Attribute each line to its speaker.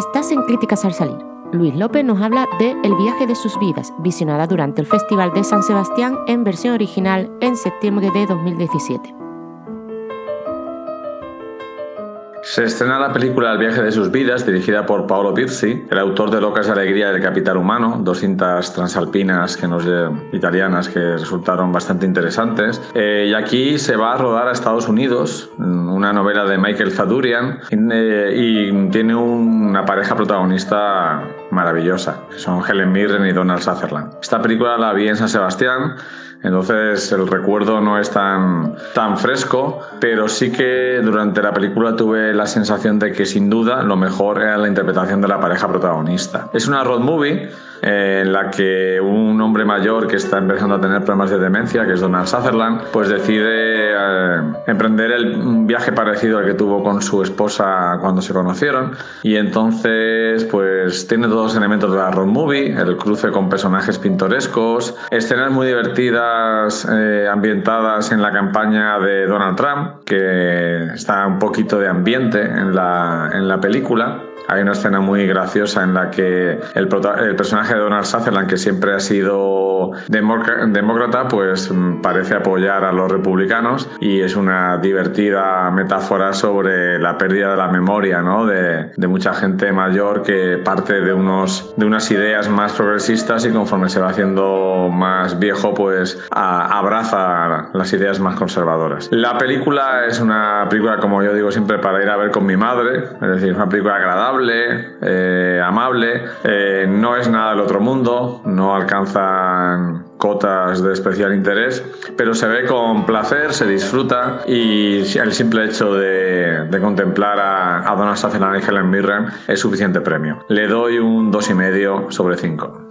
Speaker 1: Estás en Críticas al Salir. Luis López nos habla de El viaje de sus vidas, visionada durante el Festival de San Sebastián en versión original en septiembre de 2017.
Speaker 2: Se estrena la película El viaje de sus vidas, dirigida por Paolo Pirzi, el autor de Locas de Alegría del Capital Humano, dos cintas transalpinas que nos, italianas que resultaron bastante interesantes. Eh, y aquí se va a rodar a Estados Unidos, una novela de Michael Zadurian, eh, y tiene una pareja protagonista maravillosa, que son Helen Mirren y Donald Sutherland. Esta película la vi en San Sebastián entonces el recuerdo no es tan, tan fresco, pero sí que durante la película tuve la sensación de que sin duda lo mejor era la interpretación de la pareja protagonista. Es una road movie eh, en la que un hombre mayor que está empezando a tener problemas de demencia, que es Donald Sutherland, pues decide eh, emprender el, un viaje parecido al que tuvo con su esposa cuando se conocieron. Y entonces pues tiene todos los elementos de la road movie, el cruce con personajes pintorescos, escenas muy divertidas eh, ambientadas en la campaña de Donald Trump, que está un poquito de ambiente en la, en la película hay una escena muy graciosa en la que el, personaje de Donald Sutherland, que siempre ha sido demócrata, pues mm, parece apoyar a los republicanos y es una divertida metáfora sobre la pérdida de la memoria ¿no? de, mucha gente mayor que parte de, unos, de unas ideas más progresistas y conforme se va haciendo más viejo, pues abraza las ideas más conservadoras. La película es una película, como yo digo siempre, para ir a ver con mi madre, es decir, es una película agradable eh, amable, eh, no es nada del otro mundo, no alcanzan cotas de especial interés, pero se ve con placer, se disfruta y el simple hecho de, contemplar a, a Donald Sutherland y Helen Mirren es suficiente premio. Le doy un 2,5 sobre 5.